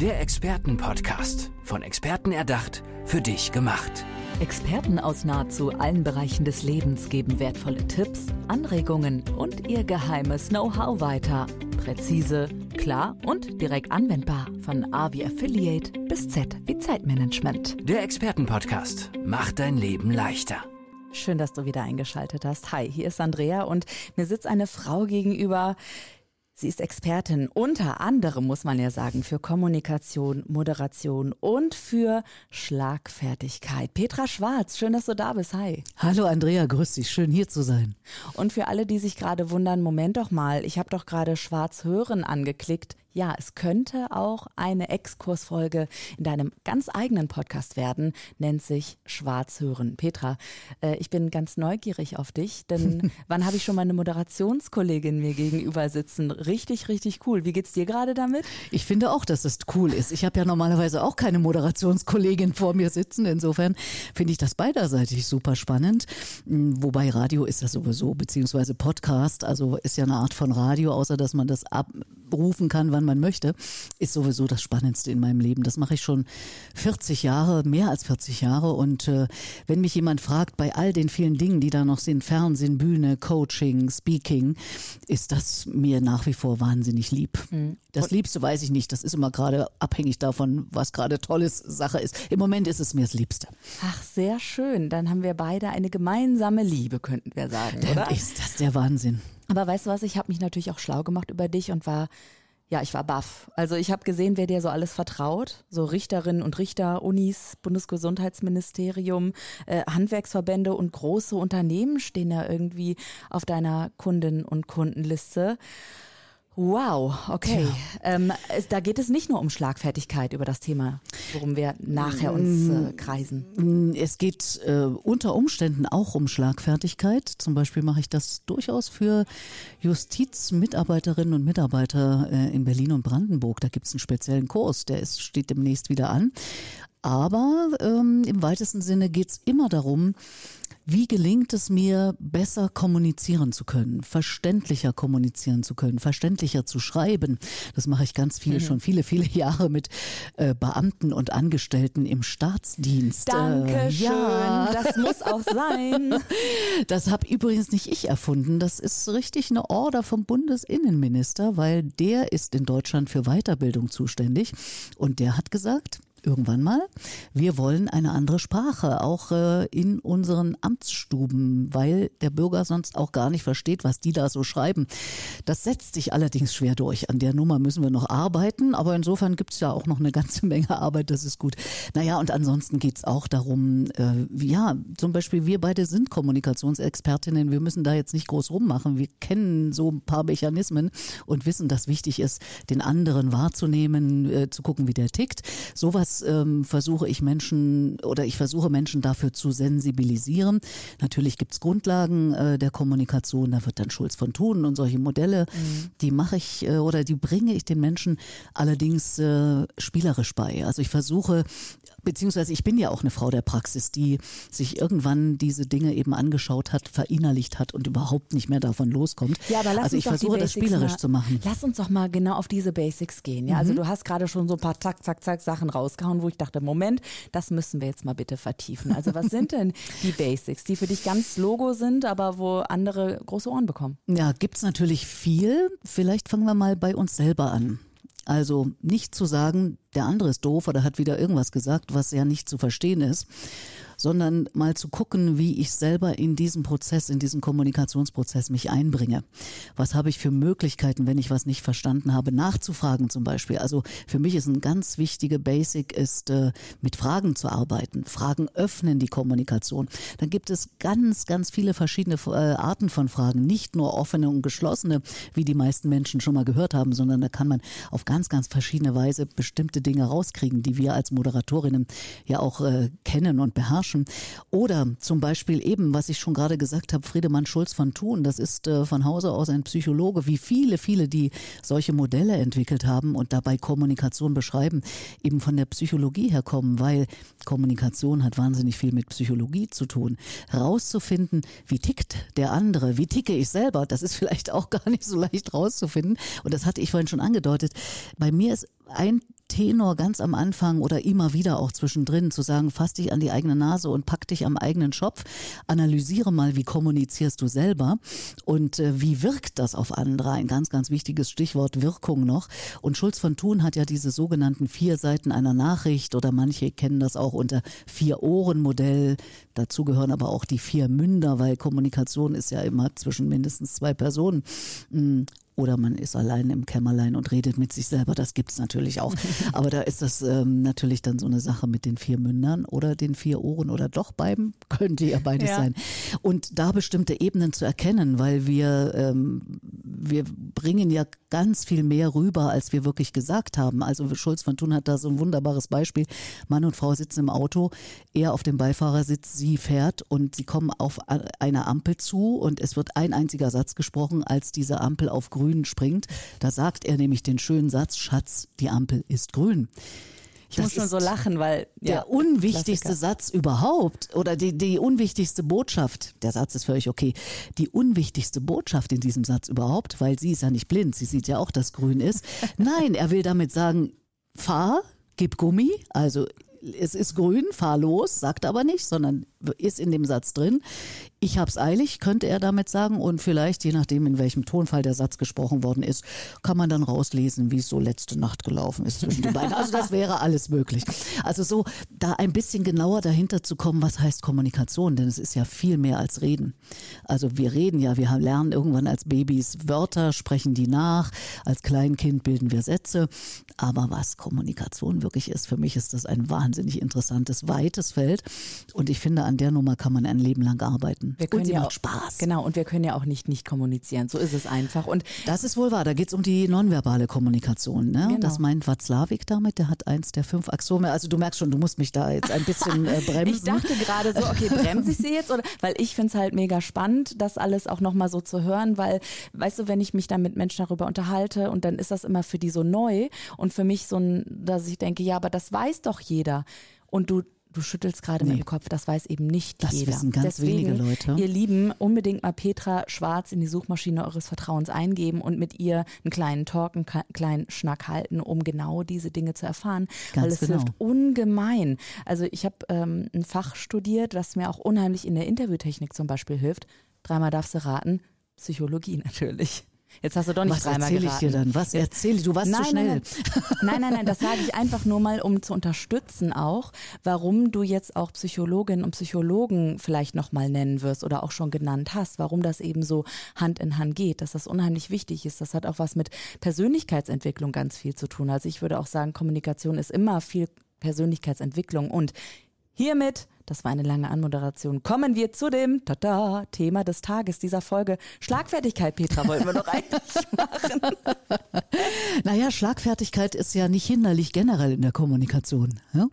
Der Expertenpodcast. Von Experten erdacht, für dich gemacht. Experten aus nahezu allen Bereichen des Lebens geben wertvolle Tipps, Anregungen und ihr geheimes Know-how weiter. Präzise, klar und direkt anwendbar. Von A wie Affiliate bis Z wie Zeitmanagement. Der Expertenpodcast macht dein Leben leichter. Schön, dass du wieder eingeschaltet hast. Hi, hier ist Andrea und mir sitzt eine Frau gegenüber, Sie ist Expertin unter anderem, muss man ja sagen, für Kommunikation, Moderation und für Schlagfertigkeit. Petra Schwarz, schön, dass du da bist. Hi. Hallo Andrea, grüß dich, schön hier zu sein. Und für alle, die sich gerade wundern, Moment doch mal, ich habe doch gerade Schwarz hören angeklickt ja, es könnte auch eine Exkursfolge in deinem ganz eigenen Podcast werden, nennt sich Schwarz hören. Petra, äh, ich bin ganz neugierig auf dich, denn wann habe ich schon meine Moderationskollegin mir gegenüber sitzen? Richtig, richtig cool. Wie geht's dir gerade damit? Ich finde auch, dass es cool ist. Ich habe ja normalerweise auch keine Moderationskollegin vor mir sitzen. Insofern finde ich das beiderseitig super spannend. Hm, wobei Radio ist ja sowieso, beziehungsweise Podcast, also ist ja eine Art von Radio, außer dass man das abrufen kann, wann man möchte, ist sowieso das Spannendste in meinem Leben. Das mache ich schon 40 Jahre, mehr als 40 Jahre. Und äh, wenn mich jemand fragt, bei all den vielen Dingen, die da noch sind, Fernsehen, Bühne, Coaching, Speaking, ist das mir nach wie vor wahnsinnig lieb. Mhm. Das Liebste weiß ich nicht. Das ist immer gerade abhängig davon, was gerade tolles Sache ist. Im Moment ist es mir das Liebste. Ach, sehr schön. Dann haben wir beide eine gemeinsame Liebe, könnten wir sagen, Dann oder? Ist das der Wahnsinn. Aber weißt du was, ich habe mich natürlich auch schlau gemacht über dich und war ja, ich war baff. Also ich habe gesehen, wer dir so alles vertraut. So Richterinnen und Richter, Unis, Bundesgesundheitsministerium, äh, Handwerksverbände und große Unternehmen stehen da irgendwie auf deiner Kunden- und Kundenliste. Wow, okay. Ähm, da geht es nicht nur um Schlagfertigkeit über das Thema, worum wir nachher uns äh, kreisen. Mm, es geht äh, unter Umständen auch um Schlagfertigkeit. Zum Beispiel mache ich das durchaus für Justizmitarbeiterinnen und Mitarbeiter äh, in Berlin und Brandenburg. Da gibt es einen speziellen Kurs, der ist, steht demnächst wieder an. Aber ähm, im weitesten Sinne geht es immer darum, wie gelingt es mir, besser kommunizieren zu können, verständlicher kommunizieren zu können, verständlicher zu schreiben? Das mache ich ganz viele, mhm. schon viele, viele Jahre mit äh, Beamten und Angestellten im Staatsdienst. Dankeschön, äh, ja. das muss auch sein. Das habe übrigens nicht ich erfunden. Das ist richtig eine Order vom Bundesinnenminister, weil der ist in Deutschland für Weiterbildung zuständig und der hat gesagt, irgendwann mal. Wir wollen eine andere Sprache, auch äh, in unseren Amtsstuben, weil der Bürger sonst auch gar nicht versteht, was die da so schreiben. Das setzt sich allerdings schwer durch. An der Nummer müssen wir noch arbeiten, aber insofern gibt es ja auch noch eine ganze Menge Arbeit, das ist gut. Naja, und ansonsten geht es auch darum, äh, ja, zum Beispiel wir beide sind Kommunikationsexpertinnen, wir müssen da jetzt nicht groß rummachen. Wir kennen so ein paar Mechanismen und wissen, dass wichtig ist, den anderen wahrzunehmen, äh, zu gucken, wie der tickt. Sowas das ähm, versuche ich Menschen oder ich versuche Menschen dafür zu sensibilisieren. Natürlich gibt es Grundlagen äh, der Kommunikation, da wird dann Schulz von Thun und solche Modelle, mhm. die mache ich äh, oder die bringe ich den Menschen allerdings äh, spielerisch bei. Also ich versuche beziehungsweise ich bin ja auch eine Frau der Praxis, die sich irgendwann diese Dinge eben angeschaut hat, verinnerlicht hat und überhaupt nicht mehr davon loskommt. Ja, aber lass also ich versuche das spielerisch mal, zu machen. Lass uns doch mal genau auf diese Basics gehen. Ja, also mhm. also du hast gerade schon so ein paar zack, zack, zack Sachen rausgehauen, wo ich dachte, Moment, das müssen wir jetzt mal bitte vertiefen. Also was sind denn die Basics, die für dich ganz Logo sind, aber wo andere große Ohren bekommen? Ja, gibt's natürlich viel. Vielleicht fangen wir mal bei uns selber an. Also nicht zu sagen, der andere ist doof oder hat wieder irgendwas gesagt, was ja nicht zu verstehen ist, sondern mal zu gucken, wie ich selber in diesen Prozess, in diesen Kommunikationsprozess mich einbringe. Was habe ich für Möglichkeiten, wenn ich was nicht verstanden habe, nachzufragen zum Beispiel. Also für mich ist ein ganz wichtige Basic ist, äh, mit Fragen zu arbeiten. Fragen öffnen die Kommunikation. Dann gibt es ganz, ganz viele verschiedene äh, Arten von Fragen, nicht nur offene und geschlossene, wie die meisten Menschen schon mal gehört haben, sondern da kann man auf ganz, ganz verschiedene Weise bestimmte Dinge rauskriegen, die wir als Moderatorinnen ja auch äh, kennen und beherrschen. Oder zum Beispiel eben, was ich schon gerade gesagt habe, Friedemann Schulz von Thun, das ist äh, von Hause aus ein Psychologe, wie viele, viele, die solche Modelle entwickelt haben und dabei Kommunikation beschreiben, eben von der Psychologie herkommen, weil Kommunikation hat wahnsinnig viel mit Psychologie zu tun. Rauszufinden, wie tickt der andere, wie ticke ich selber, das ist vielleicht auch gar nicht so leicht rauszufinden. Und das hatte ich vorhin schon angedeutet. Bei mir ist ein Tenor ganz am Anfang oder immer wieder auch zwischendrin zu sagen, fass dich an die eigene Nase und pack dich am eigenen Schopf, analysiere mal, wie kommunizierst du selber und äh, wie wirkt das auf andere. Ein ganz, ganz wichtiges Stichwort Wirkung noch. Und Schulz von Thun hat ja diese sogenannten vier Seiten einer Nachricht oder manche kennen das auch unter Vier-Ohren-Modell. Dazu gehören aber auch die vier Münder, weil Kommunikation ist ja immer zwischen mindestens zwei Personen. Oder man ist allein im Kämmerlein und redet mit sich selber. Das gibt's natürlich auch. Aber da ist das ähm, natürlich dann so eine Sache mit den vier Mündern oder den vier Ohren oder doch beiden. Könnte ja beides ja. sein. Und da bestimmte Ebenen zu erkennen, weil wir, ähm, wir bringen ja ganz viel mehr rüber, als wir wirklich gesagt haben. Also Schulz von Thun hat da so ein wunderbares Beispiel. Mann und Frau sitzen im Auto, er auf dem Beifahrersitz, sie fährt und sie kommen auf eine Ampel zu und es wird ein einziger Satz gesprochen, als diese Ampel auf grün Grün springt. Da sagt er nämlich den schönen Satz, Schatz, die Ampel ist grün. Ich das muss schon so lachen, weil ja, der unwichtigste Klassiker. Satz überhaupt oder die, die unwichtigste Botschaft, der Satz ist völlig okay, die unwichtigste Botschaft in diesem Satz überhaupt, weil sie ist ja nicht blind, sie sieht ja auch, dass grün ist. Nein, er will damit sagen, fahr, gib Gummi, also es ist grün, fahr los, sagt aber nicht, sondern ist in dem Satz drin. Ich hab's eilig, könnte er damit sagen. Und vielleicht, je nachdem, in welchem Tonfall der Satz gesprochen worden ist, kann man dann rauslesen, wie es so letzte Nacht gelaufen ist zwischen den beiden. Also das wäre alles möglich. Also so, da ein bisschen genauer dahinter zu kommen, was heißt Kommunikation, denn es ist ja viel mehr als Reden. Also wir reden ja, wir lernen irgendwann als Babys Wörter, sprechen die nach, als Kleinkind bilden wir Sätze. Aber was Kommunikation wirklich ist, für mich ist das ein wahnsinnig interessantes, weites Feld. Und ich finde, an der Nummer kann man ein Leben lang arbeiten. Wir können und sie ja macht auch, Spaß. Genau, und wir können ja auch nicht nicht kommunizieren. So ist es einfach. Und das ist wohl wahr. Da geht es um die nonverbale Kommunikation. Ne? Genau. Das meint Watzlawick damit. Der hat eins der fünf Axiome. Also du merkst schon, du musst mich da jetzt ein bisschen äh, bremsen. ich dachte gerade so, okay, bremse ich sie jetzt? Oder, weil ich finde es halt mega spannend, das alles auch nochmal so zu hören, weil, weißt du, wenn ich mich dann mit Menschen darüber unterhalte und dann ist das immer für die so neu und für mich so ein, dass ich denke, ja, aber das weiß doch jeder. Und du Du schüttelst gerade nee. mit dem Kopf, das weiß eben nicht das jeder. Das wissen ganz Deswegen, wenige Leute. Ihr Lieben, unbedingt mal Petra Schwarz in die Suchmaschine eures Vertrauens eingeben und mit ihr einen kleinen Talk, einen kleinen Schnack halten, um genau diese Dinge zu erfahren. Ganz weil es genau. hilft ungemein. Also ich habe ähm, ein Fach studiert, was mir auch unheimlich in der Interviewtechnik zum Beispiel hilft. Dreimal darfst du raten, Psychologie natürlich. Jetzt hast du doch nicht Was dreimal erzähle ich dir dann? Was erzähle ich? Du warst nein, zu schnell. Nein nein. nein, nein, nein, das sage ich einfach nur mal, um zu unterstützen auch, warum du jetzt auch Psychologinnen und Psychologen vielleicht nochmal nennen wirst oder auch schon genannt hast, warum das eben so Hand in Hand geht, dass das unheimlich wichtig ist. Das hat auch was mit Persönlichkeitsentwicklung ganz viel zu tun. Also ich würde auch sagen, Kommunikation ist immer viel Persönlichkeitsentwicklung und hiermit das war eine lange Anmoderation. Kommen wir zu dem Tada, Thema des Tages dieser Folge. Schlagfertigkeit, Petra, wollten wir doch eigentlich machen. Naja, Schlagfertigkeit ist ja nicht hinderlich generell in der Kommunikation. Ja?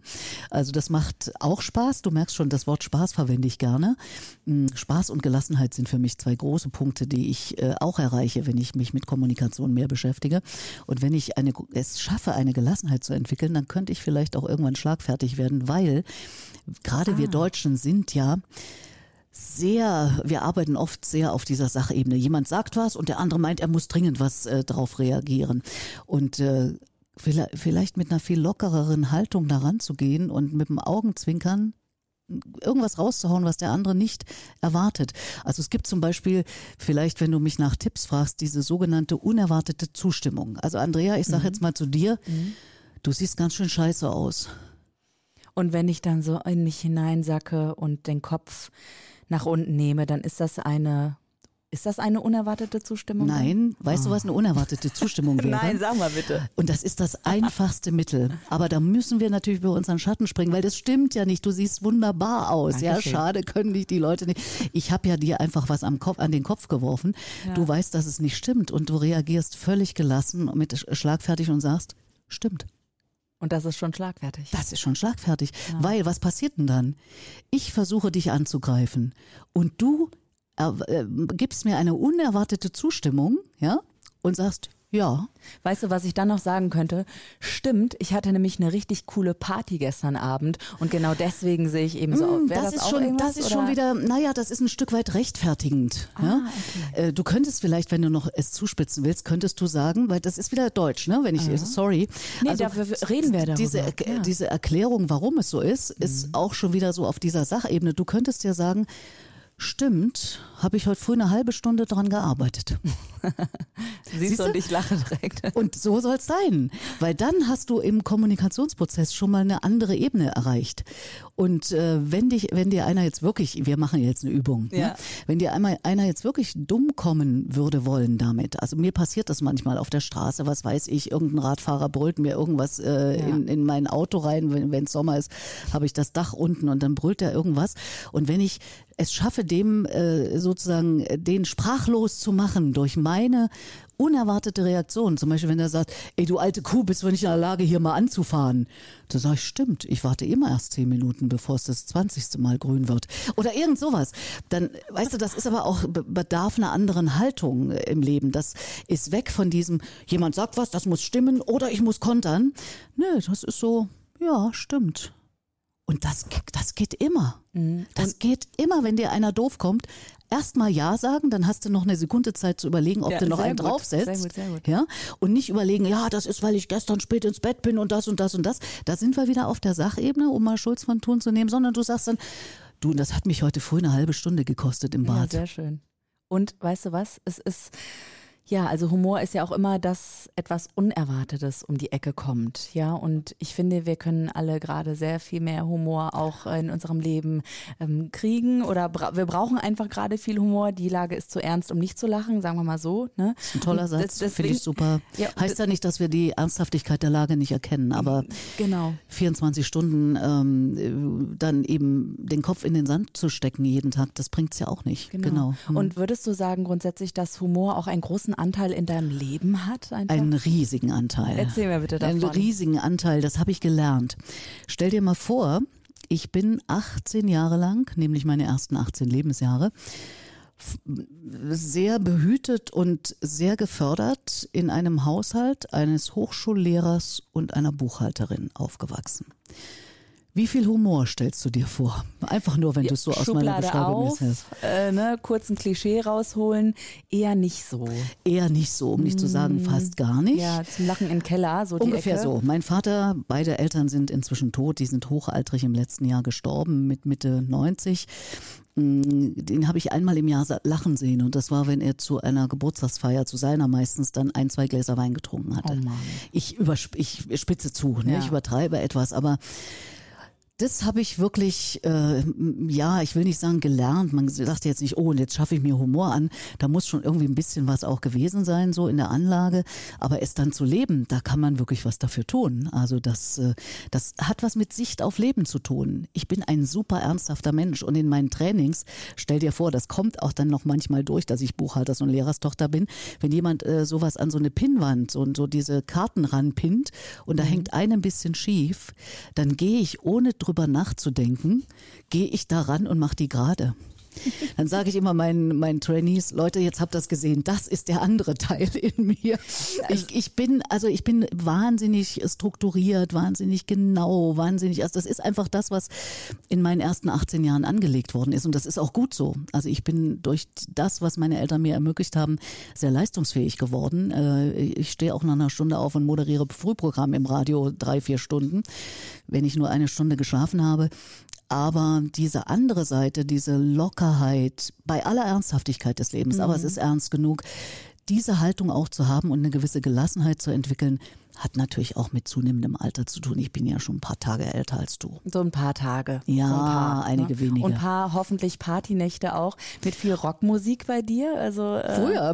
Also das macht auch Spaß. Du merkst schon, das Wort Spaß verwende ich gerne. Hm, Spaß und Gelassenheit sind für mich zwei große Punkte, die ich äh, auch erreiche, wenn ich mich mit Kommunikation mehr beschäftige. Und wenn ich eine, es schaffe, eine Gelassenheit zu entwickeln, dann könnte ich vielleicht auch irgendwann schlagfertig werden, weil gerade ah. wir Deutschen sind ja sehr, wir arbeiten oft sehr auf dieser Sachebene. Jemand sagt was und der andere meint, er muss dringend was äh, drauf reagieren. Und äh, vielleicht mit einer viel lockereren Haltung daran zu gehen und mit dem Augenzwinkern irgendwas rauszuhauen, was der andere nicht erwartet. Also es gibt zum Beispiel, vielleicht wenn du mich nach Tipps fragst, diese sogenannte unerwartete Zustimmung. Also Andrea, ich sage mhm. jetzt mal zu dir, mhm. du siehst ganz schön scheiße aus. Und wenn ich dann so in mich hineinsacke und den Kopf nach unten nehme, dann ist das eine ist das eine unerwartete Zustimmung? Nein, weißt oh. du, was eine unerwartete Zustimmung wäre? Nein, sag mal bitte. Und das ist das einfachste Mittel. Aber da müssen wir natürlich über unseren Schatten springen, weil das stimmt ja nicht. Du siehst wunderbar aus. Dankeschön. Ja, schade, können dich die Leute nicht. Ich habe ja dir einfach was am Kopf, an den Kopf geworfen. Ja. Du weißt, dass es nicht stimmt und du reagierst völlig gelassen und mit schlagfertig und sagst, stimmt. Und das ist schon schlagfertig. Das ist schon schlagfertig. Ja. Weil, was passiert denn dann? Ich versuche dich anzugreifen und du äh, äh, gibst mir eine unerwartete Zustimmung, ja, und sagst, Ja. Weißt du, was ich dann noch sagen könnte? Stimmt, ich hatte nämlich eine richtig coole Party gestern Abend und genau deswegen sehe ich eben so. Mm, das, das, ist schon, das ist schon wieder, naja, das ist ein Stück weit rechtfertigend. Ah, ja? okay. Äh, du könntest vielleicht, wenn du noch es zuspitzen willst, könntest du sagen, weil das ist wieder Deutsch, ne? Wenn ich, Aha. sorry. Nee, also, dafür reden wir darüber. Diese, ja. diese Erklärung, warum es so ist, ist mhm. auch schon wieder so auf dieser Sachebene. Du könntest ja sagen, Stimmt, habe ich heute früh eine halbe Stunde dran gearbeitet. Siehst, du, und ich lache direkt. Und so soll es sein, weil dann hast du im Kommunikationsprozess schon mal eine andere Ebene erreicht. Und äh, wenn dich, wenn dir einer jetzt wirklich, wir machen jetzt eine Übung, ne? ja. ne? wenn dir einmal einer jetzt wirklich dumm kommen würde wollen damit, also mir passiert das manchmal auf der Straße, was weiß ich, irgendein Radfahrer brüllt mir irgendwas äh, ja. in, in mein Auto rein, wenn es Sommer ist, habe ich das Dach unten und dann brüllt er irgendwas. Und wenn ich es schaffe, dem äh, sozusagen äh, den sprachlos zu machen durch meine unerwartete Reaktion. Zum Beispiel, wenn er sagt, ey, du alte Kuh, bist du nicht in der Lage, hier mal anzufahren? Da sage ich, stimmt, ich warte immer erst zehn Minuten, bevor es das zwanzigste Mal grün wird. Oder irgend sowas. Dann, weißt du, das ist aber auch bedarf einer anderen Haltung im Leben. Das ist weg von diesem, jemand sagt was, das muss stimmen oder ich muss kontern. Nö, das ist so, ja, stimmt. Und das, das geht immer. Mhm. Das geht immer, wenn dir einer doof kommt. Erstmal Ja sagen, dann hast du noch eine Sekunde Zeit zu überlegen, ob ja, du noch einen gut, draufsetzt. Sehr gut, sehr gut. Ja? Und nicht überlegen, ja, das ist, weil ich gestern spät ins Bett bin und das und das und das. Da sind wir wieder auf der Sachebene, um mal Schulz von Thun zu nehmen, sondern du sagst dann, du, das hat mich heute früh eine halbe Stunde gekostet im Bad. Ja, sehr schön. Und weißt du was? Es ist ja, also Humor ist ja auch immer, dass etwas Unerwartetes um die Ecke kommt. Ja, und ich finde, wir können alle gerade sehr viel mehr Humor auch in unserem Leben ähm, kriegen oder bra wir brauchen einfach gerade viel Humor. Die Lage ist zu ernst, um nicht zu lachen, sagen wir mal so. Ne? Das ist ein toller Satz, finde ich super. Ja, heißt ja nicht, dass wir die Ernsthaftigkeit der Lage nicht erkennen, aber genau. 24 Stunden ähm, dann eben den Kopf in den Sand zu stecken jeden Tag, das bringt es ja auch nicht. Genau. genau. Hm. Und würdest du sagen grundsätzlich, dass Humor auch einen großen Anteil in deinem Leben hat? Einfach? Einen riesigen Anteil. Erzähl mir bitte davon. Einen riesigen Anteil, das habe ich gelernt. Stell dir mal vor, ich bin 18 Jahre lang, nämlich meine ersten 18 Lebensjahre, sehr behütet und sehr gefördert in einem Haushalt eines Hochschullehrers und einer Buchhalterin aufgewachsen. Wie viel Humor stellst du dir vor? Einfach nur, wenn du es so aus Schublade meiner Beschreibung auf, äh, ne, kurz ein Klischee rausholen, eher nicht so. Eher nicht so, um nicht zu sagen mm. fast gar nicht. Ja, zum Lachen im Keller, so Ungefähr die so. Mein Vater, beide Eltern sind inzwischen tot, die sind hochaltrig im letzten Jahr gestorben mit Mitte 90 mm, den habe ich einmal im Jahr lachen sehen und das war, wenn er zu einer Geburtstagsfeier, zu seiner meistens, dann ein, zwei Gläser Wein getrunken hatte. Oh ich, ich spitze zu, ne? Ja. ich übertreibe etwas, aber das habe ich wirklich, äh, ja, ich will nicht sagen gelernt. Man sagt jetzt nicht, oh, und jetzt schaffe ich mir Humor an. Da muss schon irgendwie ein bisschen was auch gewesen sein, so in der Anlage. Aber es dann zu leben, da kann man wirklich was dafür tun. Also das, äh, das hat was mit Sicht auf Leben zu tun. Ich bin ein super ernsthafter Mensch und in meinen Trainings, stell dir vor, das kommt auch dann noch manchmal durch, dass ich Buchhalters- und Lehrerstochter bin. Wenn jemand äh, sowas an so eine Pinnwand, so, so diese Karten ranpinnt und da mhm. hängt eine ein bisschen schief, dann gehe ich ohne drüber nachzudenken, gehe ich daran und mache die gerade. Dann sage ich immer meinen, meinen Trainees, Leute, jetzt habt ihr das gesehen, das ist der andere Teil in mir. Ich, ich bin, also ich bin wahnsinnig strukturiert, wahnsinnig genau, wahnsinnig, also das ist einfach das, was in meinen ersten 18 Jahren angelegt worden ist und das ist auch gut so. Also ich bin durch das, was meine Eltern mir ermöglicht haben, sehr leistungsfähig geworden. Äh, ich stehe auch nach einer Stunde auf und moderiere Frühprogramm im Radio drei, vier Stunden, wenn ich nur eine Stunde geschlafen habe. Aber diese andere Seite, diese Lockerheit bei aller Ernsthaftigkeit des Lebens, mhm. aber es mhm. ist ernst genug, diese Haltung auch zu haben und eine gewisse Gelassenheit zu entwickeln, hat natürlich auch mit zunehmendem Alter zu tun. Ich bin ja schon ein paar Tage älter als du. So ein paar Tage. Ja, so ein paar, einige ne? wenige. Und ein paar hoffentlich Partynächte auch mit viel Rockmusik bei dir. Also äh früher.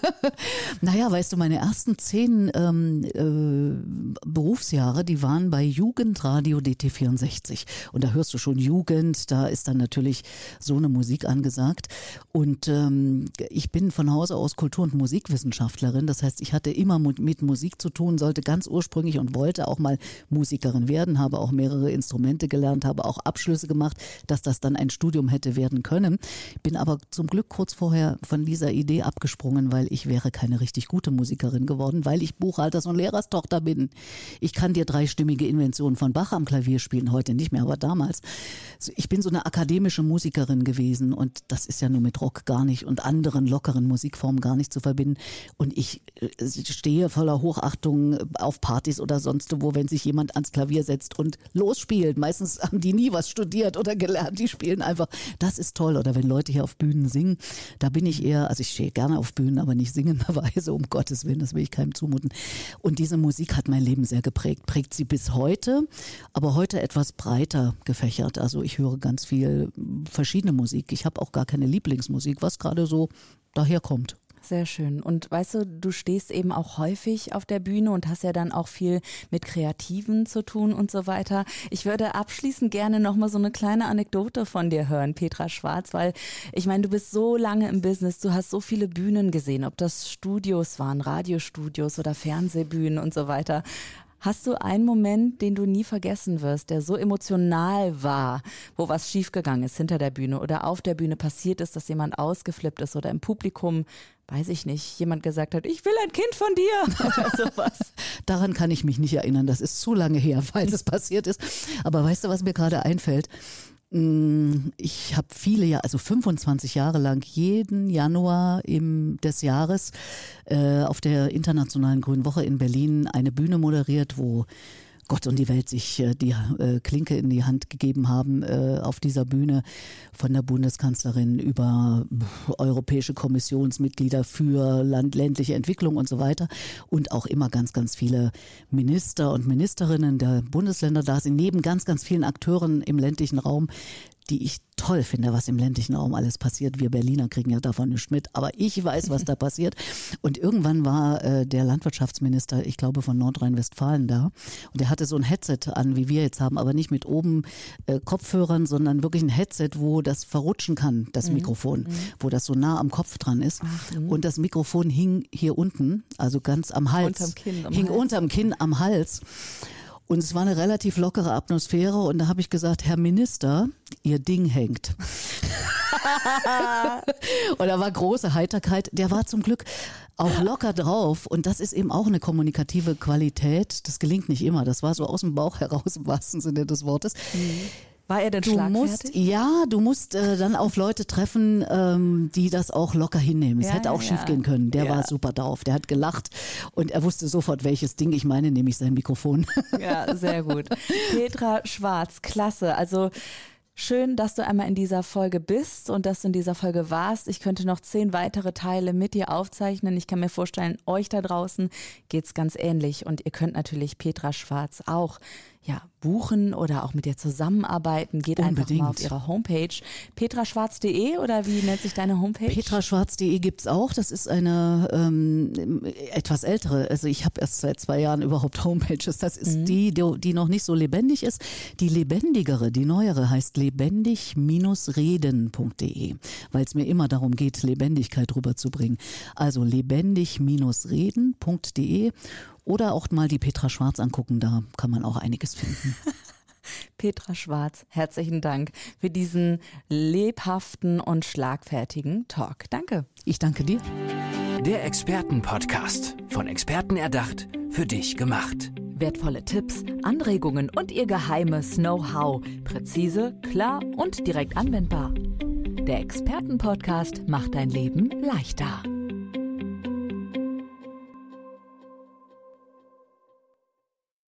naja, weißt du, meine ersten zehn ähm, äh, Berufsjahre, die waren bei Jugendradio DT64. Und da hörst du schon Jugend, da ist dann natürlich so eine Musik angesagt. Und ähm, ich bin von Hause aus Kultur- und Musikwissenschaftlerin. Das heißt, ich hatte immer mit Musik zu tun tun sollte, ganz ursprünglich und wollte auch mal Musikerin werden, habe auch mehrere Instrumente gelernt, habe auch Abschlüsse gemacht, dass das dann ein Studium hätte werden können. Bin aber zum Glück kurz vorher von dieser Idee abgesprungen, weil ich wäre keine richtig gute Musikerin geworden, weil ich Buchhalters- und Lehrerstochter bin. Ich kann dir dreistimmige Inventionen von Bach am Klavier spielen, heute nicht mehr, aber damals. Ich bin so eine akademische Musikerin gewesen und das ist ja nur mit Rock gar nicht und anderen lockeren Musikformen gar nicht zu verbinden. Und ich äh, stehe voller Hochachtung auf Partys oder sonst wo, wenn sich jemand ans Klavier setzt und losspielt. Meistens haben die nie was studiert oder gelernt, die spielen einfach. Das ist toll. Oder wenn Leute hier auf Bühnen singen, da bin ich eher, also ich stehe gerne auf Bühnen, aber nicht singenderweise, um Gottes Willen, das will ich keinem zumuten. Und diese Musik hat mein Leben sehr geprägt, prägt sie bis heute, aber heute etwas breiter gefächert. Also ich höre ganz viel verschiedene Musik. Ich habe auch gar keine Lieblingsmusik, was gerade so daherkommt. Sehr schön. Und weißt du, du stehst eben auch häufig auf der Bühne und hast ja dann auch viel mit Kreativen zu tun und so weiter. Ich würde abschließend gerne nochmal so eine kleine Anekdote von dir hören, Petra Schwarz, weil ich meine, du bist so lange im Business, du hast so viele Bühnen gesehen, ob das Studios waren, Radiostudios oder Fernsehbühnen und so weiter. Hast du einen Moment, den du nie vergessen wirst, der so emotional war, wo was schiefgegangen ist hinter der Bühne oder auf der Bühne passiert ist, dass jemand ausgeflippt ist oder im Publikum, weiß ich nicht, jemand gesagt hat, ich will ein Kind von dir oder sowas? Daran kann ich mich nicht erinnern. Das ist zu lange her, falls es passiert ist. Aber weißt du, was mir gerade einfällt? Mm, ich habe viele Jahre, also 25 Jahre lang jeden Januar im, des Jahres äh, auf der Internationalen Grünen Woche in Berlin eine Bühne moderiert, wo Gott und die Welt sich äh, die äh, Klinke in die Hand gegeben haben äh, auf dieser Bühne von der Bundeskanzlerin über europäische Kommissionsmitglieder für Land, ländliche Entwicklung und so weiter. Und auch immer ganz, ganz viele Minister und Ministerinnen der Bundesländer da sind, neben ganz, ganz vielen Akteuren im ländlichen Raum, die ich toll finde, was im ländlichen Raum alles passiert. Wir Berliner kriegen ja davon nicht mit, aber ich weiß, was da passiert. Und irgendwann war äh, der Landwirtschaftsminister, ich glaube von Nordrhein-Westfalen da, und der hatte so ein Headset an, wie wir jetzt haben, aber nicht mit oben äh, Kopfhörern, sondern wirklich ein Headset, wo das verrutschen kann, das mhm. Mikrofon, mhm. wo das so nah am Kopf dran ist. Ach, mhm. und das Mikrofon hing hier unten, also ganz am Hals, unterm Kinn, am hing Hals. unterm Kinn am Hals. Und es war eine relativ lockere Atmosphäre und da habe ich gesagt, Herr Minister, Ihr Ding hängt. und da war große Heiterkeit. Der war zum Glück auch locker drauf und das ist eben auch eine kommunikative Qualität. Das gelingt nicht immer. Das war so aus dem Bauch heraus im wahrsten Sinne des Wortes. Mhm. War er denn du musst, Ja, du musst äh, dann auf Leute treffen, ähm, die das auch locker hinnehmen. Es ja, hätte auch ja. schief gehen können. Der ja. war super drauf. Der hat gelacht und er wusste sofort, welches Ding ich meine, nämlich sein Mikrofon. Ja, sehr gut. Petra Schwarz, klasse. Also Schön, dass du einmal in dieser Folge bist und dass du in dieser Folge warst. Ich könnte noch zehn weitere Teile mit dir aufzeichnen. Ich kann mir vorstellen, euch da draußen geht's ganz ähnlich. Und ihr könnt natürlich Petra Schwarz auch ja, buchen oder auch mit dir zusammenarbeiten, geht Unbedingt. einfach mal auf ihre Homepage petraschwarz.de oder wie nennt sich deine Homepage? Petraschwarz.de gibt's auch. Das ist eine ähm, etwas ältere. Also ich habe erst seit zwei Jahren überhaupt Homepages. Das ist mhm. die, die noch nicht so lebendig ist. Die lebendigere, die neuere heißt lebendig-reden.de, weil es mir immer darum geht, Lebendigkeit rüberzubringen. Also lebendig-reden.de oder auch mal die Petra Schwarz angucken, da kann man auch einiges finden. Petra Schwarz, herzlichen Dank für diesen lebhaften und schlagfertigen Talk. Danke. Ich danke dir. Der Expertenpodcast, von Experten erdacht, für dich gemacht. Wertvolle Tipps, Anregungen und ihr geheimes Know-how. Präzise, klar und direkt anwendbar. Der Expertenpodcast macht dein Leben leichter.